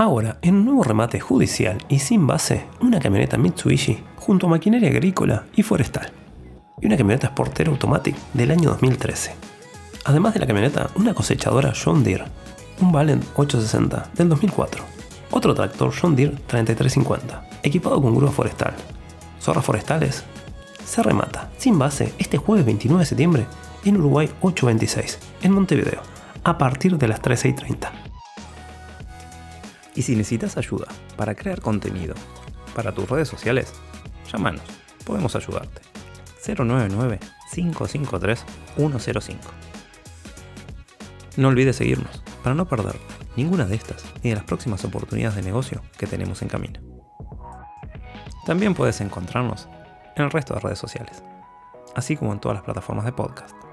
Ahora, en un nuevo remate judicial y sin base, una camioneta Mitsubishi junto a maquinaria agrícola y forestal. Y una camioneta Sportero Automatic del año 2013. Además de la camioneta, una cosechadora John Deere, un Valent 860 del 2004. Otro tractor John Deere 3350, equipado con grúa forestal. Zorras forestales. Se remata, sin base, este jueves 29 de septiembre en Uruguay 826, en Montevideo, a partir de las 13.30. Y si necesitas ayuda para crear contenido para tus redes sociales, llámanos, podemos ayudarte. 099-553-105. No olvides seguirnos para no perder ninguna de estas ni de las próximas oportunidades de negocio que tenemos en camino. También puedes encontrarnos en el resto de redes sociales, así como en todas las plataformas de podcast.